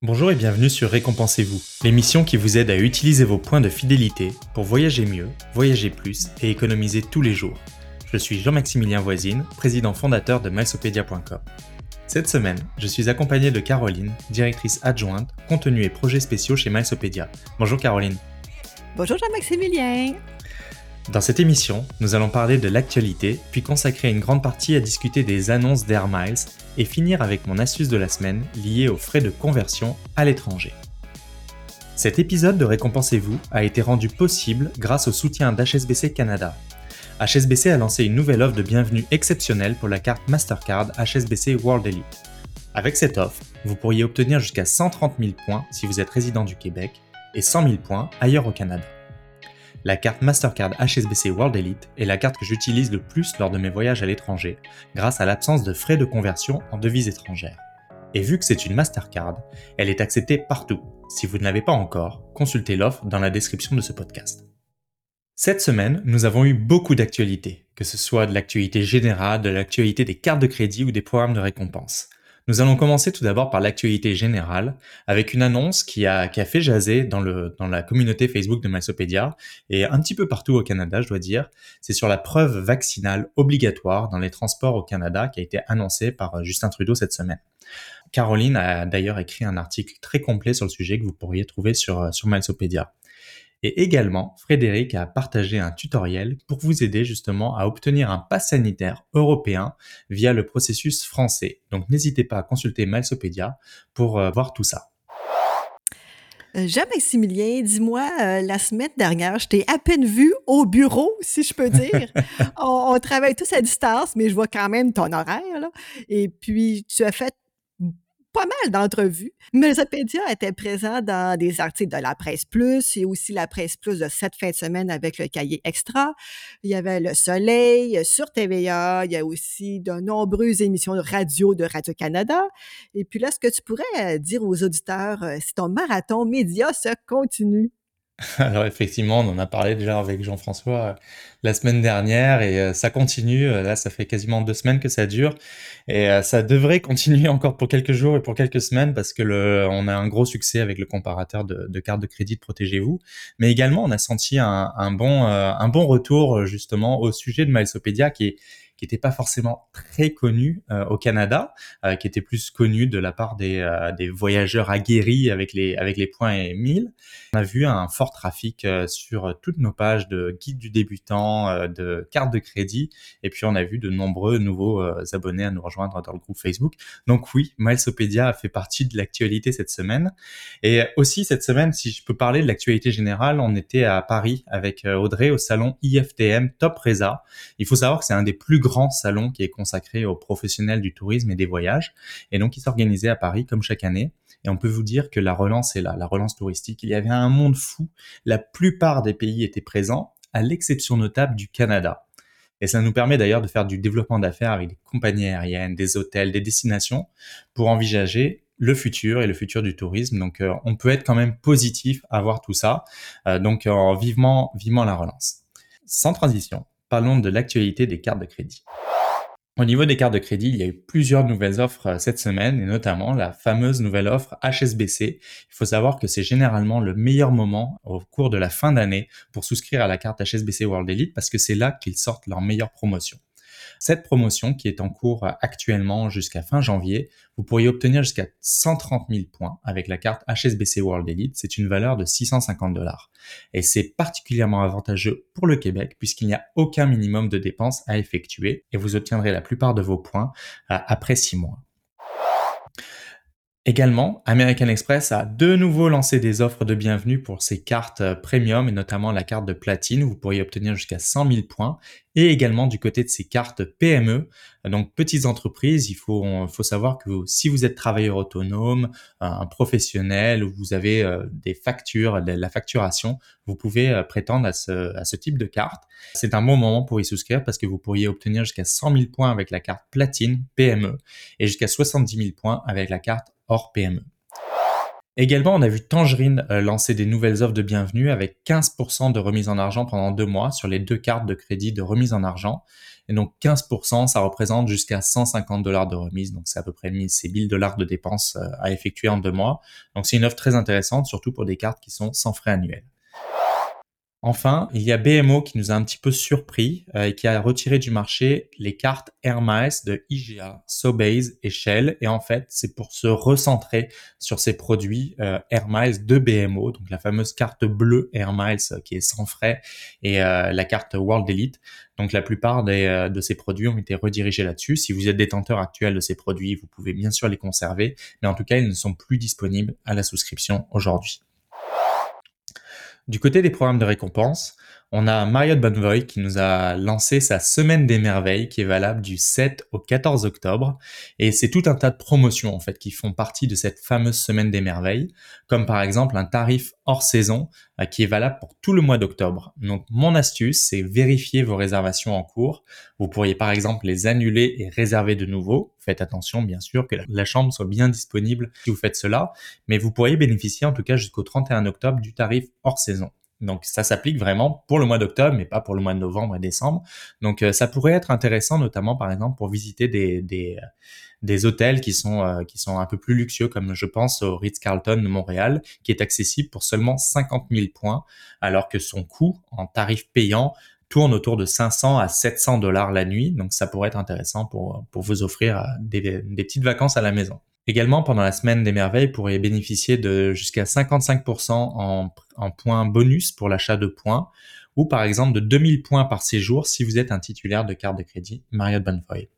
Bonjour et bienvenue sur Récompensez-vous, l'émission qui vous aide à utiliser vos points de fidélité pour voyager mieux, voyager plus et économiser tous les jours. Je suis Jean-Maximilien Voisine, président fondateur de milesopedia.com. Cette semaine, je suis accompagné de Caroline, directrice adjointe, contenu et projets spéciaux chez Milesopedia. Bonjour Caroline. Bonjour Jean-Maximilien. Dans cette émission, nous allons parler de l'actualité, puis consacrer une grande partie à discuter des annonces d'Air Miles et finir avec mon astuce de la semaine liée aux frais de conversion à l'étranger. Cet épisode de Récompensez-vous a été rendu possible grâce au soutien d'HSBC Canada. HSBC a lancé une nouvelle offre de bienvenue exceptionnelle pour la carte Mastercard HSBC World Elite. Avec cette offre, vous pourriez obtenir jusqu'à 130 000 points si vous êtes résident du Québec et 100 000 points ailleurs au Canada. La carte Mastercard HSBC World Elite est la carte que j'utilise le plus lors de mes voyages à l'étranger, grâce à l'absence de frais de conversion en devises étrangères. Et vu que c'est une Mastercard, elle est acceptée partout. Si vous ne l'avez pas encore, consultez l'offre dans la description de ce podcast. Cette semaine, nous avons eu beaucoup d'actualités, que ce soit de l'actualité générale, de l'actualité des cartes de crédit ou des programmes de récompense. Nous allons commencer tout d'abord par l'actualité générale, avec une annonce qui a, qui fait jaser dans, la communauté Facebook de Mysopédia, et un petit peu partout au Canada, je dois dire. C'est sur la preuve vaccinale obligatoire dans les transports au Canada qui a été annoncée par Justin Trudeau cette semaine. Caroline a d'ailleurs écrit un article très complet sur le sujet que vous pourriez trouver sur, sur. Et également, Frédéric a partagé un tutoriel pour vous aider justement à obtenir un pass sanitaire européen via le processus français. Donc n'hésitez pas à consulter Malsopédia pour euh, voir tout ça. Euh, Jean-Maximilien, dis-moi, euh, la semaine dernière, je t'ai à peine vu au bureau, si je peux dire. on, on, travaille tous à distance, mais je vois quand même ton horaire. Là. Et puis, tu as fait pas mal d'entrevues. Mesopedia était présent dans des articles de la Presse Plus et aussi la Presse Plus de cette fin de semaine avec le cahier extra. Il y avait Le Soleil sur TVA. Il y a aussi de nombreuses émissions de radio de Radio-Canada. Et puis là, ce que tu pourrais dire aux auditeurs, euh, si ton marathon média se continue? Alors effectivement, on en a parlé déjà avec Jean-François euh, la semaine dernière et euh, ça continue. Euh, là, ça fait quasiment deux semaines que ça dure et ça devrait continuer encore pour quelques jours et pour quelques semaines parce que le, on a un gros succès avec le comparateur de, de carte de crédit de Protégez-vous. Mais également, on a senti un, un bon, un bon retour justement au sujet de Milesopedia qui est qui n'était pas forcément très connu euh, au Canada, euh, qui était plus connu de la part des, euh, des voyageurs aguerris avec les, avec les points et 1000. On a vu un fort trafic sur toutes nos pages de guide du débutant, de cartes de crédit, et puis on a vu de nombreux nouveaux abonnés à nous rejoindre dans le groupe Facebook. Donc oui, Milesopedia a fait partie de l'actualité cette semaine. Et aussi cette semaine, si je peux parler de l'actualité générale, on était à Paris avec Audrey au salon IFTM Top Reza. Il faut savoir que c'est un des plus grand salon qui est consacré aux professionnels du tourisme et des voyages. Et donc, il s'organisait à Paris comme chaque année. Et on peut vous dire que la relance est là, la relance touristique. Il y avait un monde fou. La plupart des pays étaient présents, à l'exception notable du Canada. Et ça nous permet d'ailleurs de faire du développement d'affaires avec des compagnies aériennes, des hôtels, des destinations pour envisager le futur et le futur du tourisme. Donc, euh, on peut être quand même positif à voir tout ça. Euh, donc, euh, vivement, vivement la relance. Sans transition, parlons de l'actualité des cartes de crédit. Au niveau des cartes de crédit, il y a eu plusieurs nouvelles offres euh, cette semaine et notamment la fameuse nouvelle offre HSBC. Il faut savoir que c'est généralement le meilleur moment au cours de la fin d'année pour souscrire à la carte HSBC World Elite parce que c'est là qu'ils sortent leur meilleure promotion. Cette promotion qui est en cours actuellement jusqu'à fin janvier, vous pourriez obtenir jusqu'à 130 000 points avec la carte HSBC World Elite. C'est une valeur de 650 dollars. Et c'est particulièrement avantageux pour le Québec puisqu'il n'y a aucun minimum de dépenses à effectuer et vous obtiendrez la plupart de vos points euh, après 6 mois. Également, American Express a de nouveau lancé des offres de bienvenue pour ses cartes euh, premium et notamment la carte de platine. Où vous pourriez obtenir jusqu'à 100 000 points. Et également du côté de ses cartes PME, donc petites entreprises, il faut, savoir que si vous êtes travailleur autonome, un professionnel, ou vous avez euh, des factures, de la facturation, vous pouvez euh, prétendre à ce, à ce type de carte. C'est un bon moment pour y souscrire parce que vous pourriez obtenir jusqu'à 100 000 points avec la carte platine PME et jusqu'à 70 000 points avec la carte hors PME. Également, on a vu Tangerine euh, lancer des nouvelles offres de bienvenue avec 15% de remise en argent pendant deux mois sur les deux cartes de crédit de remise en argent. Et donc 15%, ça représente jusqu'à 150 dollars de remise. Donc c'est à peu près 1000, 1000 dollars de dépenses euh, à effectuer en deux mois. Donc c'est une offre très intéressante, surtout pour des cartes qui sont sans frais annuels. Enfin, il y a BMO qui nous a un petit peu surpris euh, et qui a retiré du marché les cartes Miles de IGA, Sobase et Shell. Et en fait, c'est pour se recentrer sur ces produits euh, de BMO, donc la fameuse carte bleue Miles euh, qui est sans frais et la carte World Elite. Donc la plupart de ces produits ont été redirigés là-dessus. Si vous êtes détenteur actuel de ces produits, vous pouvez bien sûr les conserver, mais en tout cas, ils ne sont plus disponibles à la souscription aujourd'hui. Du côté des programmes de récompense, on a Marriott Bonvoy qui nous a lancé sa semaine des merveilles qui est valable du 7 au 14 octobre et c'est tout un tas de promotions en fait qui font partie de cette fameuse semaine des merveilles comme par exemple un tarif hors saison euh, qui est valable pour tout le mois d'octobre. Donc mon astuce c'est vérifier vos réservations en cours. Vous pourriez par exemple les annuler et réserver de nouveau. Faites attention bien sûr que la chambre soit bien disponible si vous faites cela, mais vous pourriez bénéficier en tout cas jusqu'au 31 octobre du tarif hors saison. Donc ça s'applique vraiment pour le mois d'octobre, mais pas pour le mois de novembre et décembre. Donc euh, ça pourrait être intéressant, notamment par exemple pour visiter des, des, euh, hôtels qui sont, euh, qui sont un peu plus luxueux, comme je pense au Ritz-Carlton de Montréal, qui est accessible pour seulement 50 000 points, alors que son coût en tarif payant tourne autour de 500 à 700 dollars la nuit. Donc ça pourrait être intéressant pour, pour vous offrir des, des petites vacances à la maison. Également, pendant la semaine des merveilles, vous pourrez bénéficier de jusqu'à 55% en, points bonus pour l'achat de points, ou par exemple de 2000 points par séjour si vous êtes un titulaire de carte de crédit Marriott Bonvoy.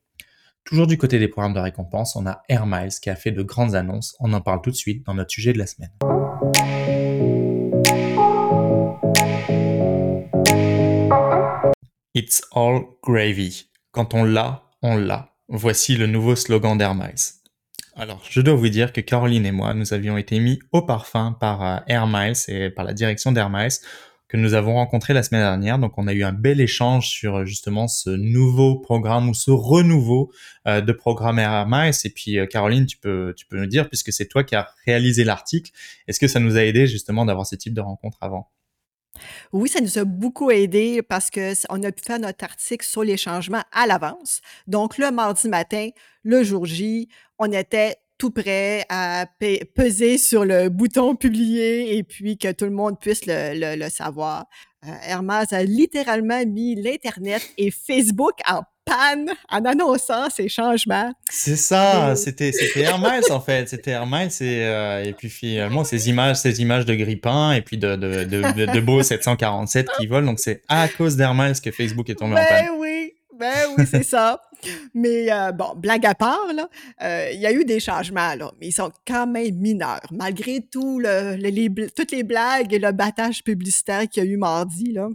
Toujours du côté des programmes de récompense, on a Air Miles qui a fait de grandes annonces. On en parle tout de suite dans notre sujet de la semaine. It's all gravy. Quand on l'a, on l'a. Voici le nouveau slogan d'Air Miles. Alors, je dois vous dire que Caroline et moi, nous avions été mis au parfum par euh, Air Miles et par la direction d'Air Miles que nous avons rencontré la semaine dernière. Donc, on a eu un bel échange sur euh, justement ce nouveau programme ou ce renouveau euh, de programme Air Miles. Et puis, Caroline, tu peux, tu peux nous dire, puisque c'est toi qui as réalisé l'article, est-ce que ça nous a aidé justement d'avoir ce type de rencontre avant? Oui, ça nous a beaucoup aidé parce qu'on a pu faire notre article sur les changements à l'avance. Donc, le mardi matin, le jour J, on était tout prêt à peser sur le bouton publier et puis que tout le monde puisse le, savoir. Euh, Hermès a littéralement mis l'Internet et Facebook en panne en annonçant ces changements. C'est ça, c'était c'était Hermès en fait, c'était Hermès et, euh, et puis finalement ces images ces images de grippins et puis de de de, de, beaux 747 qui volent donc c'est à cause d'Hermès que Facebook est tombé en panne. Ben oui, ben oui, c'est ça. Mais euh, bon, blague à part, là, euh, il y a eu des changements, là, mais ils sont quand même mineurs. Malgré tout le, toutes les blagues et le battage publicitaire qu'il y a eu mardi, là,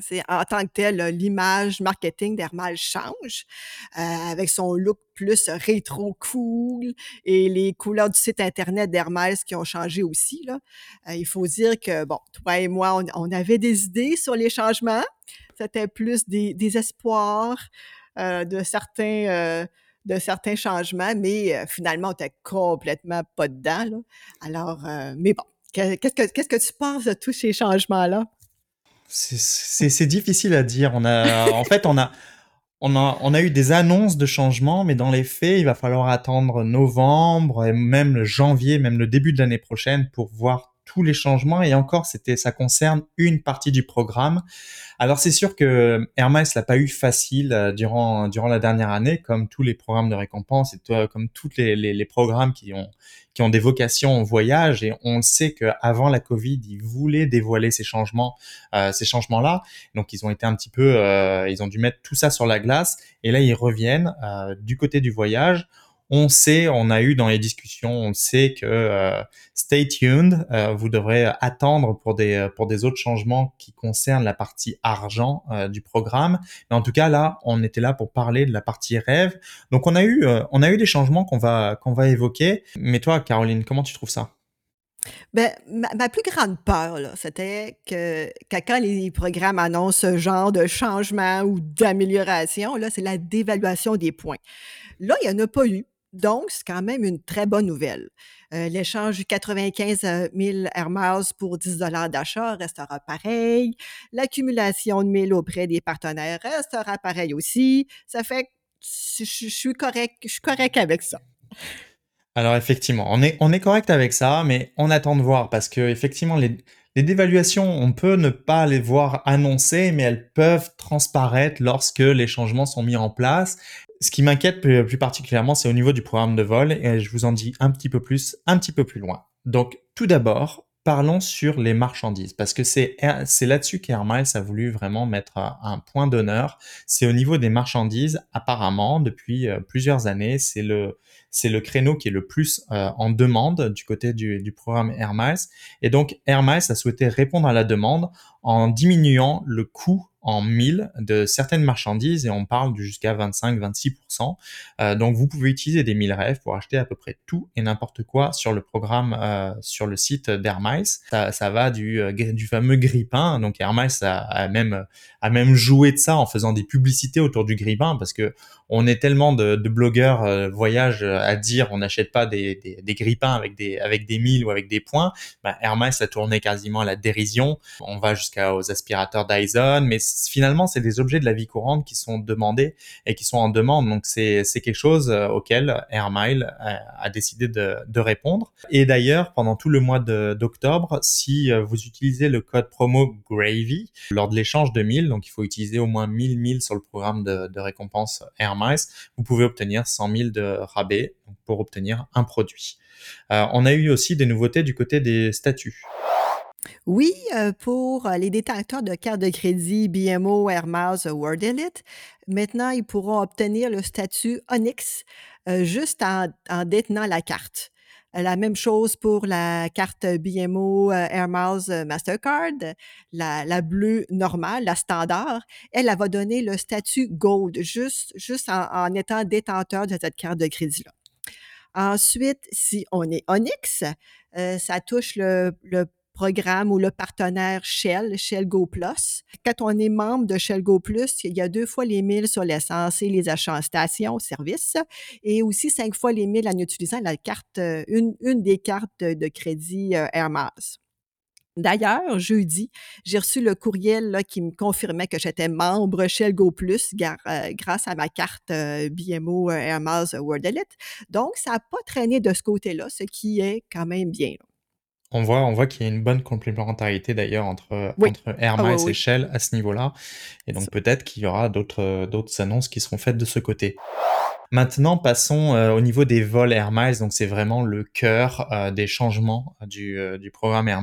c'est en tant que tel, l'image marketing d'Hermal change euh, avec son look plus rétro cool et les couleurs du site internet d'Hermès qui ont changé aussi. Là. il faut dire que, bon, toi et moi, on, avait des idées sur les changements. C'était plus des, des espoirs, euh, de certains euh, de certains changements, mais euh, finalement, on était complètement pas dedans. Alors, mais bon, qu'est-ce que tu penses de tous ces changements-là? C'est difficile à dire. On a, en fait, on a, on a, on a eu des annonces de changements, mais dans les faits, il va falloir attendre novembre et même janvier, même le début de l'année prochaine pour voir tous les changements et encore c'était ça concerne une partie du programme. Alors c'est sûr que Hermès l'a pas eu facile euh, durant durant la dernière année comme tous les programmes de récompense et comme tous les, les, programmes qui ont qui ont des vocations en voyage et on sait qu'avant la Covid, ils voulaient dévoiler ces changements, euh, ces changements-là. Donc ils ont été un petit peu, euh, ils ont dû mettre tout ça sur la glace et là ils reviennent du côté du voyage on sait, on a eu dans les discussions, on sait que euh, stay tuned, euh, vous devrez attendre pour des euh, pour des autres changements qui concernent la partie argent du programme. Mais en tout cas là, on était là pour parler de la partie rêve. Donc on a eu on a eu des changements qu'on va qu'on va évoquer. Mais toi, Caroline, comment tu trouves ça? Ben, ma, plus grande peur, c'était que, que, quand les programmes annoncent ce genre de changement ou d'amélioration, là, c'est la dévaluation des points. Là, il n'y en a pas eu. Donc, c'est quand même une très bonne nouvelle. Euh, l'échange du 95 000 Air Miles pour 10 d'achat restera pareil. L'accumulation de 1000 auprès des partenaires restera pareil aussi. Ça fait que je, suis correct, je suis correct avec ça. Alors effectivement, on est, on est correct avec ça, mais on attend de voir parce que effectivement les, les dévaluations, on peut ne pas les voir annoncées, mais elles peuvent transparaître lorsque les changements sont mis en place ce qui m'inquiète plus, particulièrement, c'est au niveau du programme de vol, et je vous en dis un petit peu plus, un petit peu plus loin. Donc, tout d'abord, parlons sur les marchandises, parce que c'est là-dessus qu'Air Miles a voulu vraiment mettre un point d'honneur. C'est au niveau des marchandises, apparemment, depuis euh, plusieurs années, c'est le c'est le créneau qui est le plus euh, en demande du côté du, du programme Air Miles. Et donc, Air Miles a souhaité répondre à la demande en diminuant le coût en 1000 de certaines marchandises et on parle de jusqu'à 25-26%. Euh, donc vous pouvez utiliser des 1000 rêves pour acheter à peu près tout et n'importe quoi sur le programme, euh, sur le site d'Hermès. Ça, ça va du, euh, du fameux grippin. Donc Hermès a, a, même, a même joué de ça en faisant des publicités autour du grippin parce que on est tellement de, de blogueurs euh, voyage à dire on n'achète pas des, des, des, grippins avec des, avec des 1000 ou avec des points. Bah, Hermès a tourné quasiment à la dérision. On va jusqu'aux aspirateurs Dyson, mais finalement, c'est des objets de la vie courante qui sont demandés et qui sont en demande. Donc, c'est quelque chose euh, auquel Airmile a, a décidé de, de, répondre. Et d'ailleurs, pendant tout le mois d'octobre, si euh, vous utilisez le code promo GRAVY lors de l'échange de 1000, donc il faut utiliser au moins 1000 1000 sur le programme de, de récompense Vous pouvez obtenir 100 000 de rabais pour obtenir un produit. Euh, on a eu aussi des nouveautés du côté des statuts. Oui, euh, pour les détenteurs de cartes de crédit BMO, Air Miles, World Elite, maintenant, ils pourront obtenir le statut Onyx euh, juste en, détenant la carte. La même chose pour la carte BMO Air Miles Mastercard, la, bleue normale, la standard. Elle, elle va donner le statut Gold juste, en, étant détenteur de cette carte de crédit-là. Ensuite, si on est Onyx, ça touche le programme ou le partenaire Shell, Shell Go Plus. Quand on est membre de Shell Go Plus, il y a deux fois les milles sur l'essence et les achats en station, service, et aussi cinq fois les milles en utilisant la carte, euh, une, des cartes de, crédit euh, Air Miles. D'ailleurs, jeudi, j'ai reçu le courriel qui me confirmait que j'étais membre Shell Go Plus euh, grâce à ma carte BMO Air Miles World Elite. Donc, ça n'a pas traîné de ce côté-là, ce qui est quand même bien. On voit, on voit qu'il y a une bonne complémentarité d'ailleurs entre, entre Hermès ah et Shell à ce niveau-là. Et donc peut-être qu'il y aura d'autres, d'autres annonces qui seront faites de ce côté. Maintenant, passons euh, au niveau des vols Air Donc, c'est vraiment le cœur euh, des changements du, euh, du programme Air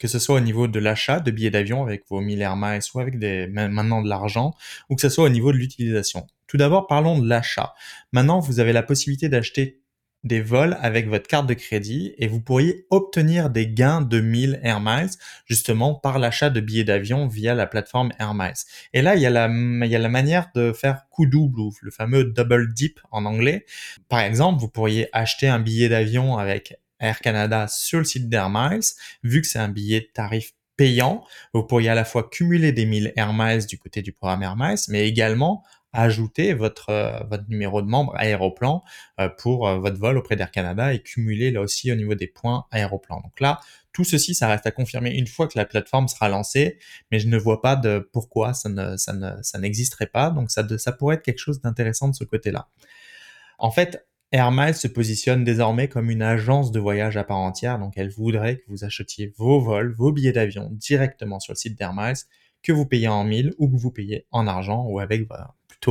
que ce soit au niveau de l'achat de billets d'avion avec vos 1000 Air ou avec des, maintenant de l'argent, ou que ce soit au niveau de l'utilisation. Tout d'abord, parlons de l'achat. Maintenant, vous avez la possibilité d'acheter des vols avec votre carte de crédit et vous pourriez obtenir des gains de 1000 Air Miles justement par l'achat de billets d'avion via la plateforme Air Miles. Et là, il y a la, il y a la manière de faire coup double ou le fameux double dip en anglais. Par exemple, vous pourriez acheter un billet d'avion avec Air Canada sur le site d'Air Miles, vu que c'est un billet de tarif payant, vous pourriez à la fois cumuler des 1000 Air Miles du côté du programme Air Miles, mais également ajouter votre, euh, votre numéro de membre aéroplan euh, pour euh, votre vol auprès d'Air Canada et cumuler là aussi au niveau des points aéroplan. Donc là, tout ceci, ça reste à confirmer une fois que la plateforme sera lancée, mais je ne vois pas de pourquoi ça n'existerait pas. Donc ça, ça pourrait être quelque chose d'intéressant de ce côté-là. En fait, Air Miles se positionne désormais comme une agence de voyage à part entière, donc elle voudrait que vous achetiez vos vols, vos billets d'avion directement sur le site d'Air Miles, que vous payez en mille ou que vous payez en argent ou avec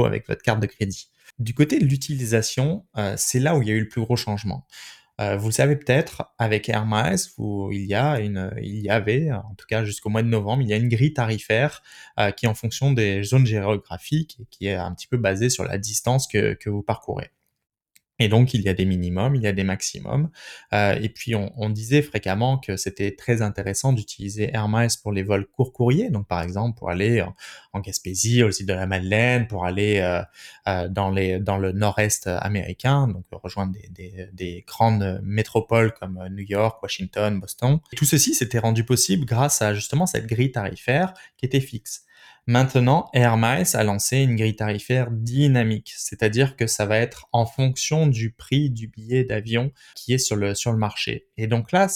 avec votre carte de crédit. Du côté de l'utilisation, euh, c'est là où il y a eu le plus gros changement. Euh, vous le savez peut-être, avec Air il y avait, en tout cas jusqu'au mois de novembre, il y a une grille tarifaire euh, qui est en fonction des zones géographiques et qui est un petit peu basée sur la distance que vous parcourez. Et donc, il y a des minimums, il y a des maximums. Euh, et puis, on, disait fréquemment que c'était très intéressant d'utiliser Air pour les vols court courriers. Donc, par exemple, pour aller en, en Gaspésie, au site de la Madeleine, pour aller euh, euh, dans, le nord-est américain, donc rejoindre des, des, des, grandes métropoles comme New York, Washington, Boston. tout ceci s'était rendu possible grâce à justement cette grille tarifaire qui était fixe. Maintenant, Air Miles a lancé une grille tarifaire dynamique, c'est-à-dire que ça va être en fonction du prix du billet d'avion qui est sur le, sur le marché. Et donc là,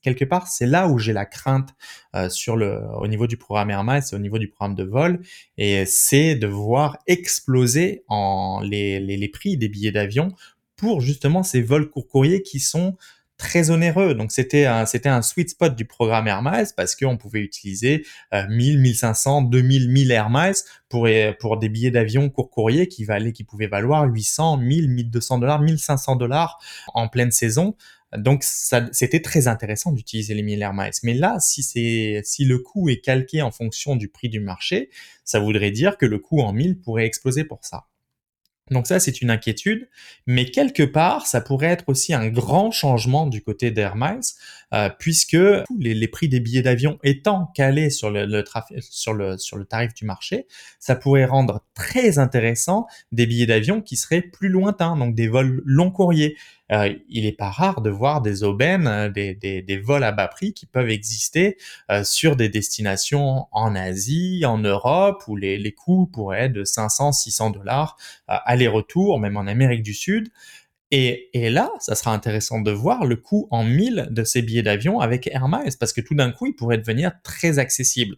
quelque part, c'est là où j'ai la crainte euh, sur le, au niveau du programme Air Miles et au niveau du programme de vol, et c'est de voir exploser les, les, les prix des billets d'avion pour justement ces vols court courriers qui sont très onéreux. Donc c'était un, c'était un sweet spot du programme Air Miles parce qu'on pouvait utiliser 1000, 1500, 2000, 1000 Air Miles pour, pour des billets d'avion court courrier qui valaient, qui pouvaient valoir 800, 1000, 1200 dollars, 1500 dollars en pleine saison. Donc ça, c'était très intéressant d'utiliser les 1000 Air. Mais là, si c'est, si le coût est calqué en fonction du prix du marché, ça voudrait dire que le coût en 1000 pourrait exploser pour ça. Donc ça, c'est une inquiétude, mais quelque part, ça pourrait être aussi un grand changement du côté d'Air Miles, euh, puisque les, prix des billets d'avion étant calés sur le tarif du marché, ça pourrait rendre très intéressant des billets d'avion qui seraient plus lointains, donc des vols long courriers. Euh, il n'est pas rare de voir des aubaines, euh, des, des, vols à bas prix qui peuvent exister euh, sur des destinations en Asie, en Europe, où les, les coûts pourraient être de 500, 600 dollars aller-retour, même en Amérique du Sud. Et, et, là, ça sera intéressant de voir le coût en mille de ces billets d'avion avec Air Miles, parce que tout d'un coup, il pourrait devenir très accessible.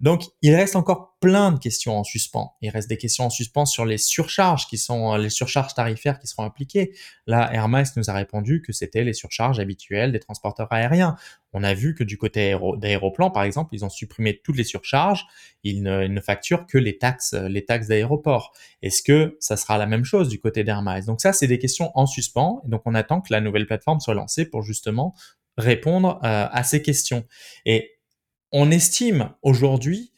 Donc, il reste encore plein de questions en suspens. Il reste des questions en suspens sur les surcharges qui sont les surcharges tarifaires qui seront appliquées. Là, Miles nous a répondu que c'était les surcharges habituelles des transporteurs aériens. On a vu que du côté d'aéroplan, par exemple, ils ont supprimé toutes les surcharges. Ils ne, facturent que les taxes, les taxes d'aéroport. Est-ce que ça sera la même chose du côté Miles Donc ça, c'est des questions en suspens. Donc, on attend que la nouvelle plateforme soit lancée pour justement répondre euh, à ces questions. Et on estime aujourd'hui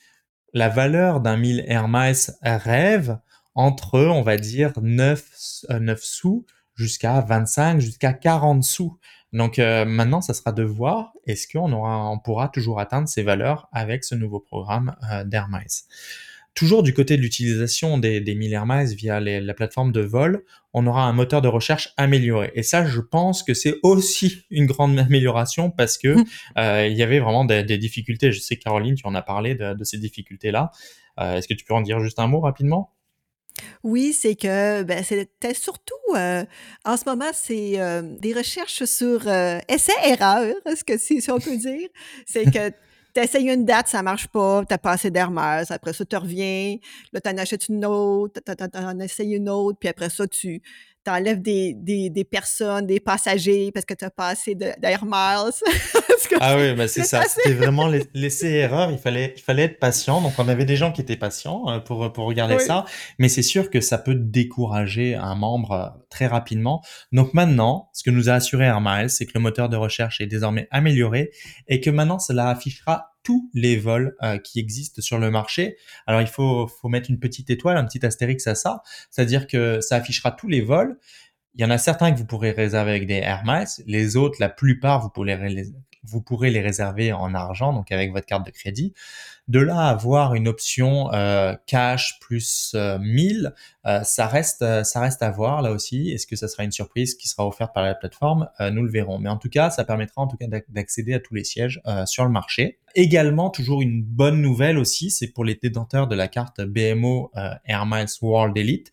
la valeur d'un 1000 Air Miles rêve entre, on va dire, 9, 9 euh, sous jusqu'à 25, jusqu'à 40 sous. Donc euh, maintenant, ça sera de voir est-ce qu'on aura, on pourra toujours atteindre ces valeurs avec ce nouveau programme euh, Miles. Toujours du côté de l'utilisation des, des Miles via la plateforme de vol, on aura un moteur de recherche amélioré. Et ça, je pense que c'est aussi une grande amélioration parce que mmh. euh, il y avait vraiment des, des, difficultés. Je sais, Caroline, tu en as parlé de, de ces difficultés-là. Euh, Est-ce que tu peux en dire juste un mot rapidement? Oui, c'est que ben, c'était surtout euh, en ce moment, c'est euh, des recherches sur euh, essai-erreur, ce que si, si on peut dire. C'est que t'essayes une date, ça marche pas, t'as pas assez d'hermès, après ça, tu reviens, là, t'en achètes une autre, t'en essayes une autre, puis après ça, tu t'enlèves des, des, des personnes, des passagers, parce que t'as pas assez d'air miles. ah oui, bah c'est ça, c'était vraiment laisser erreur, il fallait, il fallait être patient, donc on avait des gens qui étaient patients euh, pour, pour regarder ça, mais c'est sûr que ça peut décourager un membre euh, très rapidement. Donc maintenant, ce que nous a assuré Air Miles, c'est que le moteur de recherche est désormais amélioré et que maintenant cela affichera tous les vols euh, qui existent sur le marché. Alors il faut, faut mettre une petite étoile, un petit astérix à ça, c'est-à-dire que ça affichera tous les vols. Il y en a certains que vous pourrez réserver avec des Air Miles, les autres, la plupart, vous pourrez les, vous pourrez les réserver en argent, donc avec votre carte de crédit. De là à avoir une option euh, cash plus 1000, euh, euh, ça reste ça reste à voir là aussi. Est-ce que ça sera une surprise qui sera offerte par la plateforme? Nous le verrons. Mais en tout cas, ça permettra en tout cas d'accéder à tous les sièges sur le marché. Également, toujours une bonne nouvelle aussi, c'est pour les détenteurs de la carte BMO Air Miles World Elite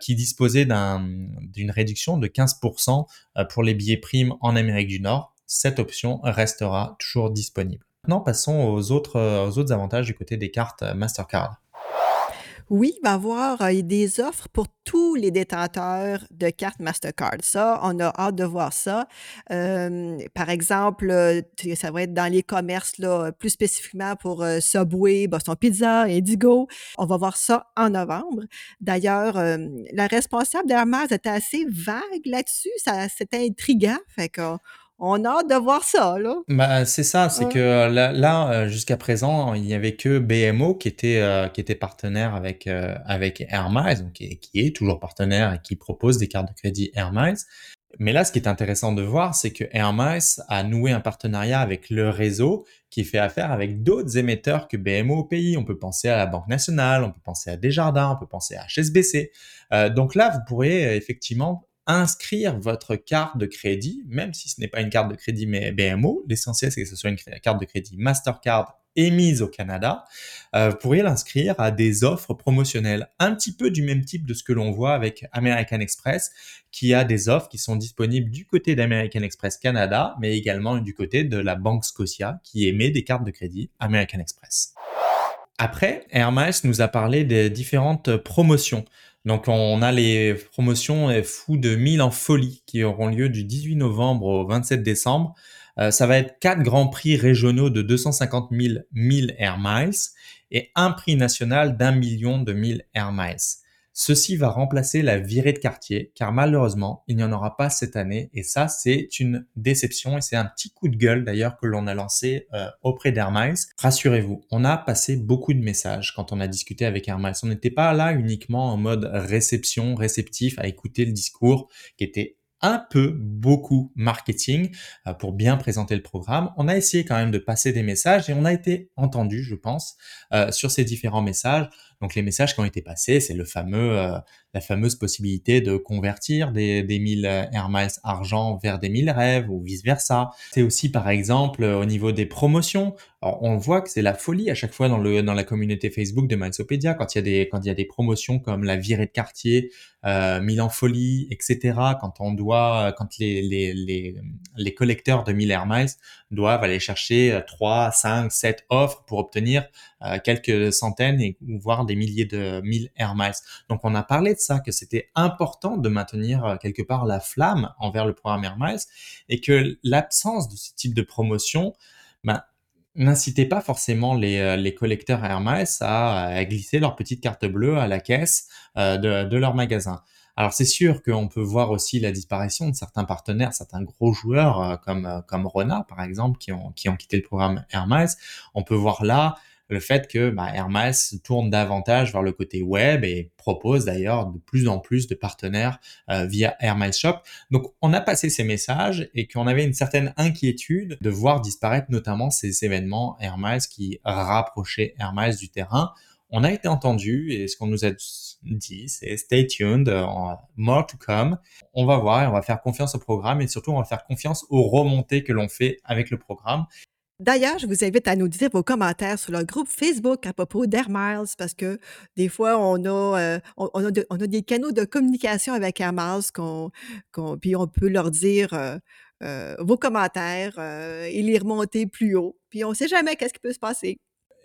qui disposaient d'une réduction de 15% pour les billets primes en Amérique du Nord. Cette option restera toujours disponible. Maintenant, passons aux autres, euh, aux autres avantages du côté des cartes Mastercard. Oui, il va y avoir euh, des offres pour tous les détenteurs de cartes Mastercard. Ça, on a hâte de voir ça. Euh, par exemple, ça va être dans les commerces, là, plus spécifiquement pour Subway, Boston Pizza, Indigo. On va voir ça en novembre. D'ailleurs, la responsable d'Hermès était assez vague là-dessus. C'était intriguant. Fait on a hâte de voir ça, là. Bah, c'est ça, c'est que euh, là, là euh, jusqu'à présent, il n'y avait que BMO qui était, euh, qui était partenaire avec, avec Air Miles, donc, qui, est toujours partenaire et qui propose des cartes de crédit Air Miles. Mais là, ce qui est intéressant de voir, c'est que Air Miles a noué un partenariat avec le réseau qui fait affaire avec d'autres émetteurs que BMO au pays. On peut penser à la Banque Nationale, on peut penser à Desjardins, on peut penser à HSBC. donc là, vous pourrez effectivement inscrire votre carte de crédit, même si ce n'est pas une carte de crédit mais BMO. L'essentiel, c'est que ce soit une carte de crédit Mastercard émise au Canada, euh, vous pourriez l'inscrire à des offres promotionnelles, un petit peu du même type de ce que l'on voit avec American Express, qui a des offres qui sont disponibles du côté d'American Express Canada, mais également du côté de la Banque Scotia, qui émet des cartes de crédit American Express. Après, Hermès nous a parlé des différentes promotions. Donc on a les promotions fous de 1000 en folie qui auront lieu du 18 novembre au 27 décembre. Euh, ça va être quatre grands prix régionaux de 250 000 1000 Air Miles et un prix national d'un million de 1000 Air Miles. Ceci va remplacer la virée de quartier, car malheureusement, il n'y en aura pas cette année, et ça, c'est une déception, et c'est un petit coup de gueule d'ailleurs que l'on a lancé euh, auprès d'Air Miles. Rassurez-vous, on a passé beaucoup de messages quand on a discuté avec Air Miles. On n'était pas là uniquement en mode réception, réceptif, à écouter le discours qui était un peu beaucoup marketing euh, pour bien présenter le programme. On a essayé quand même de passer des messages et on a été entendu, je pense, euh, sur ces différents messages. Donc les messages qui ont été passés, c'est le fameux, euh, la fameuse possibilité de convertir des, des 1000 Air argent vers des 1000 rêves ou vice versa. C'est aussi par exemple au niveau des promotions. on voit que c'est la folie à chaque fois dans le dans la communauté Facebook de Milesopedia quand il y a des quand il y a des promotions comme la virée de quartier, euh, Milan folie, etc. Quand on doit quand les les les, les collecteurs de 1000 Air doivent aller chercher 3, 5, 7 offres pour obtenir euh, quelques centaines et voire des milliers de 1000 Air Miles. Donc on a parlé de ça, que c'était important de maintenir euh, quelque part la flamme envers le programme Air Miles et que l'absence de ce type de promotion ben, n'incitait pas forcément les, euh, les collecteurs Air Miles à, glisser leur petite carte bleue à la caisse de, de leur magasin. Alors c'est sûr qu'on peut voir aussi la disparition de certains partenaires, certains gros joueurs comme comme Rona par exemple qui ont qui ont quitté le programme Air Miles. On peut voir là le fait que bah, Hermès tourne davantage vers le côté web et propose d'ailleurs de plus en plus de partenaires euh, via Hermès Shop. Donc on a passé ces messages et qu'on avait une certaine inquiétude de voir disparaître notamment ces événements Hermès qui rapprochaient Hermès du terrain. On a été entendu et ce qu'on nous a dit, c'est stay tuned, euh, more to come. On va voir et on va faire confiance au programme et surtout on va faire confiance aux remontées que l'on fait avec le programme. D'ailleurs, je vous invite à nous dire vos commentaires sur le groupe Facebook à propos d'Air Miles parce que des fois, on a, euh, on, a des canaux de communication avec Air Miles puis on peut leur dire euh, euh, vos commentaires et les remonter plus haut. Puis on ne sait jamais qu'est-ce qui peut se passer.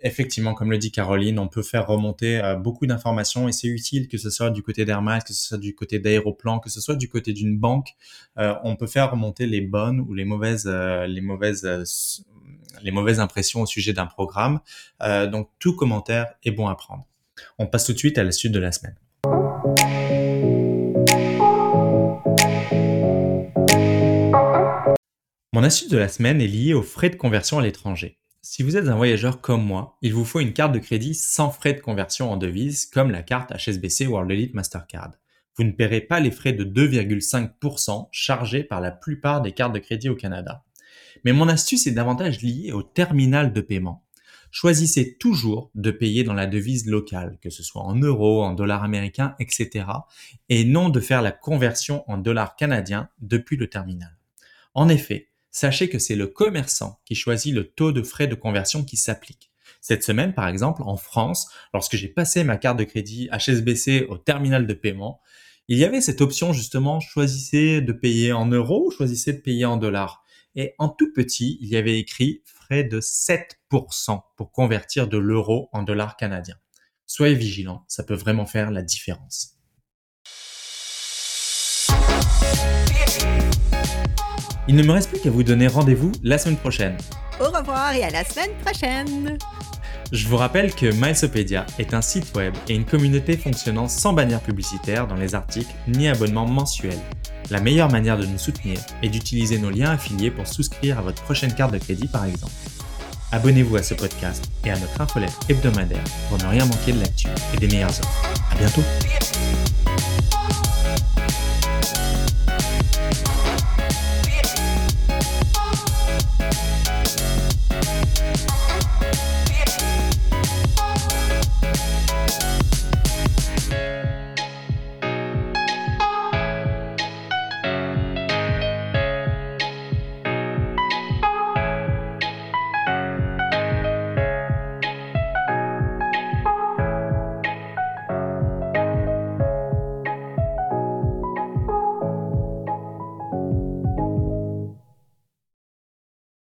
Effectivement, comme le dit Caroline, on peut faire remonter beaucoup d'informations et c'est utile que ce soit du côté d'Airmax, que ce soit du côté d'Aéroplan, que ce soit du côté d'une banque. on peut faire remonter les bonnes ou les mauvaises, les mauvaises les mauvaises impressions au sujet d'un programme. Euh, donc tout commentaire est bon à prendre. On passe tout de suite à la suite de la semaine. Mon astuce de la semaine est liée aux frais de conversion à l'étranger. Si vous êtes un voyageur comme moi, il vous faut une carte de crédit sans frais de conversion en devise comme la carte HSBC World Elite Mastercard. Vous ne paierez pas les frais de 2,5% chargés par la plupart des cartes de crédit au Canada. Mais mon astuce est davantage liée au terminal de paiement. Choisissez toujours de payer dans la devise locale, que ce soit en euros, en dollars américains, etc. et non de faire la conversion en dollars canadiens depuis le terminal. En effet, sachez que c'est le commerçant qui choisit le taux de frais de conversion qui s'applique. Cette semaine, par exemple, en France, lorsque j'ai passé ma carte de crédit HSBC au terminal de paiement, il y avait cette option justement, choisissez de payer en euros ou choisissez de payer en dollars? Et en tout petit, il y avait écrit frais de 7% pour convertir de l'euro en dollars canadiens. Soyez vigilants, ça peut vraiment faire la différence. Il ne me reste plus qu'à vous donner rendez-vous la semaine prochaine. Au revoir et à la semaine prochaine. Je vous rappelle que Milesopedia est un site web et une communauté fonctionnant sans bannière publicitaire dans les articles ni abonnement mensuel. La meilleure manière de nous soutenir est d'utiliser nos liens affiliés pour souscrire à votre prochaine carte de crédit par exemple. Abonnez-vous à ce podcast et à notre infolette hebdomadaire pour ne rien manquer de l'actu et des meilleures offres. À bientôt!